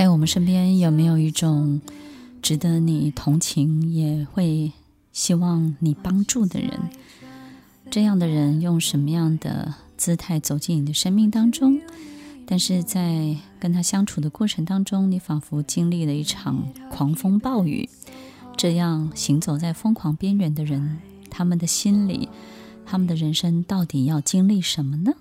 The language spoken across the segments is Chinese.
在我们身边有没有一种值得你同情，也会希望你帮助的人？这样的人用什么样的姿态走进你的生命当中？但是在跟他相处的过程当中，你仿佛经历了一场狂风暴雨。这样行走在疯狂边缘的人，他们的心里，他们的人生到底要经历什么呢？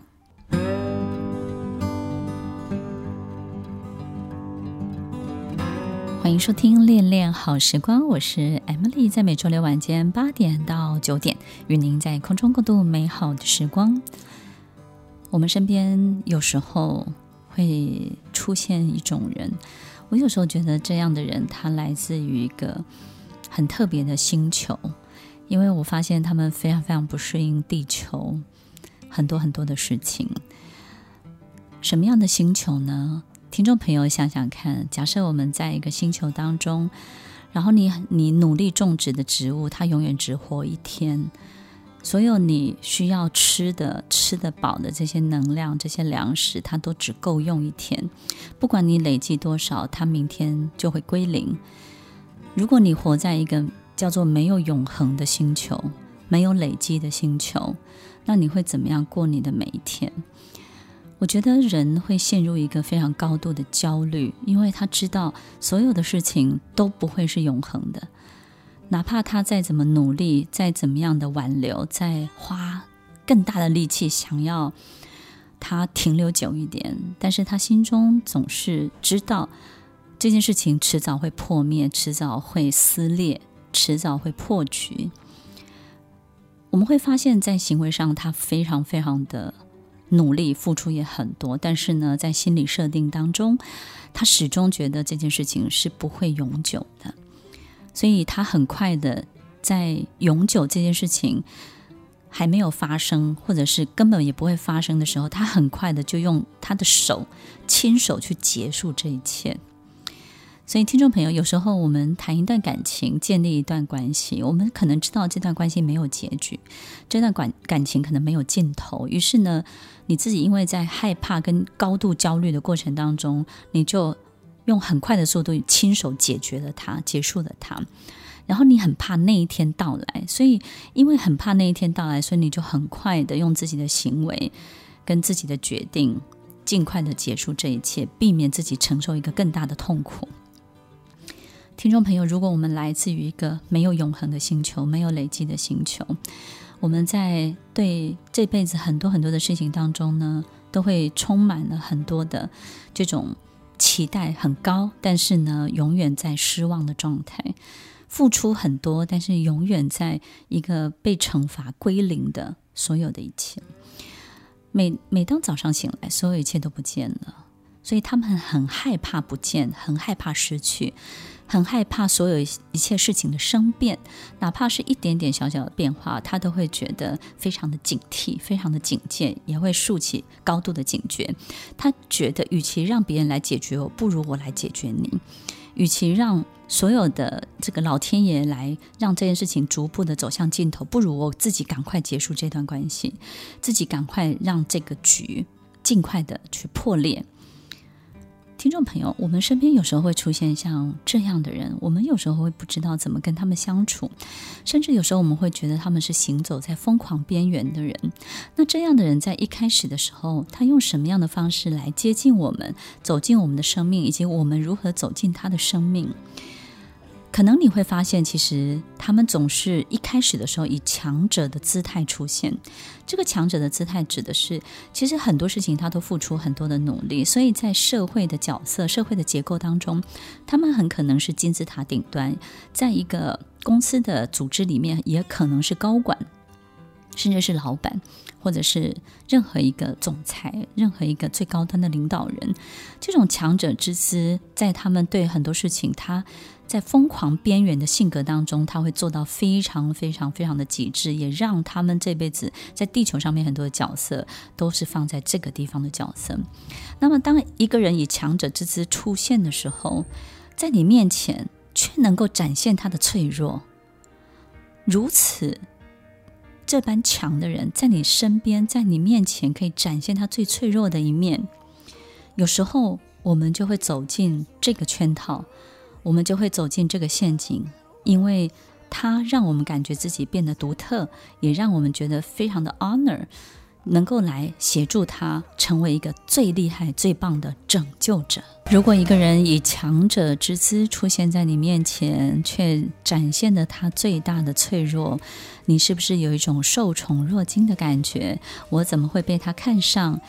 欢迎收听《恋恋好时光》，我是 Emily，在每周六晚间八点到九点，与您在空中共度美好的时光。我们身边有时候会出现一种人，我有时候觉得这样的人，他来自于一个很特别的星球，因为我发现他们非常非常不适应地球很多很多的事情。什么样的星球呢？听众朋友，想想看，假设我们在一个星球当中，然后你你努力种植的植物，它永远只活一天，所有你需要吃的、吃得饱的这些能量、这些粮食，它都只够用一天。不管你累积多少，它明天就会归零。如果你活在一个叫做没有永恒的星球、没有累积的星球，那你会怎么样过你的每一天？我觉得人会陷入一个非常高度的焦虑，因为他知道所有的事情都不会是永恒的，哪怕他再怎么努力，再怎么样的挽留，再花更大的力气想要他停留久一点，但是他心中总是知道这件事情迟早会破灭，迟早会撕裂，迟早会破局。我们会发现，在行为上，他非常非常的。努力付出也很多，但是呢，在心理设定当中，他始终觉得这件事情是不会永久的，所以他很快的在永久这件事情还没有发生，或者是根本也不会发生的时候，他很快的就用他的手亲手去结束这一切。所以，听众朋友，有时候我们谈一段感情，建立一段关系，我们可能知道这段关系没有结局，这段感感情可能没有尽头。于是呢，你自己因为在害怕跟高度焦虑的过程当中，你就用很快的速度亲手解决了它，结束了它。然后你很怕那一天到来，所以因为很怕那一天到来，所以你就很快的用自己的行为跟自己的决定，尽快的结束这一切，避免自己承受一个更大的痛苦。听众朋友，如果我们来自于一个没有永恒的星球，没有累积的星球，我们在对这辈子很多很多的事情当中呢，都会充满了很多的这种期待很高，但是呢，永远在失望的状态，付出很多，但是永远在一个被惩罚归零的所有的一切。每每当早上醒来，所有一切都不见了，所以他们很害怕不见，很害怕失去。很害怕所有一切事情的生变，哪怕是一点点小小的变化，他都会觉得非常的警惕，非常的警戒，也会竖起高度的警觉。他觉得，与其让别人来解决我，不如我来解决你；与其让所有的这个老天爷来让这件事情逐步的走向尽头，不如我自己赶快结束这段关系，自己赶快让这个局尽快的去破裂。听众朋友，我们身边有时候会出现像这样的人，我们有时候会不知道怎么跟他们相处，甚至有时候我们会觉得他们是行走在疯狂边缘的人。那这样的人在一开始的时候，他用什么样的方式来接近我们，走进我们的生命，以及我们如何走进他的生命？可能你会发现，其实他们总是一开始的时候以强者的姿态出现。这个强者的姿态指的是，其实很多事情他都付出很多的努力，所以在社会的角色、社会的结构当中，他们很可能是金字塔顶端，在一个公司的组织里面，也可能是高管。甚至是老板，或者是任何一个总裁，任何一个最高端的领导人，这种强者之姿，在他们对很多事情，他在疯狂边缘的性格当中，他会做到非常非常非常的极致，也让他们这辈子在地球上面很多的角色都是放在这个地方的角色。那么，当一个人以强者之姿出现的时候，在你面前却能够展现他的脆弱，如此。这般强的人在你身边，在你面前可以展现他最脆弱的一面。有时候我们就会走进这个圈套，我们就会走进这个陷阱，因为他让我们感觉自己变得独特，也让我们觉得非常的 honor。能够来协助他成为一个最厉害、最棒的拯救者。如果一个人以强者之姿出现在你面前，却展现了他最大的脆弱，你是不是有一种受宠若惊的感觉？我怎么会被他看上？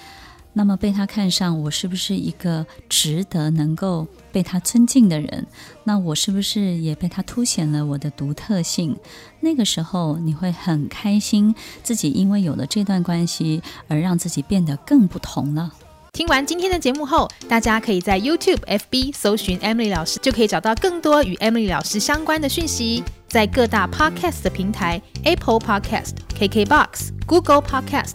那么被他看上，我是不是一个值得能够被他尊敬的人？那我是不是也被他凸显了我的独特性？那个时候你会很开心，自己因为有了这段关系而让自己变得更不同了。听完今天的节目后，大家可以在 YouTube、FB 搜寻 Emily 老师，就可以找到更多与 Emily 老师相关的讯息。在各大 Podcast 的平台，Apple Podcast、KKBox、Google Podcast、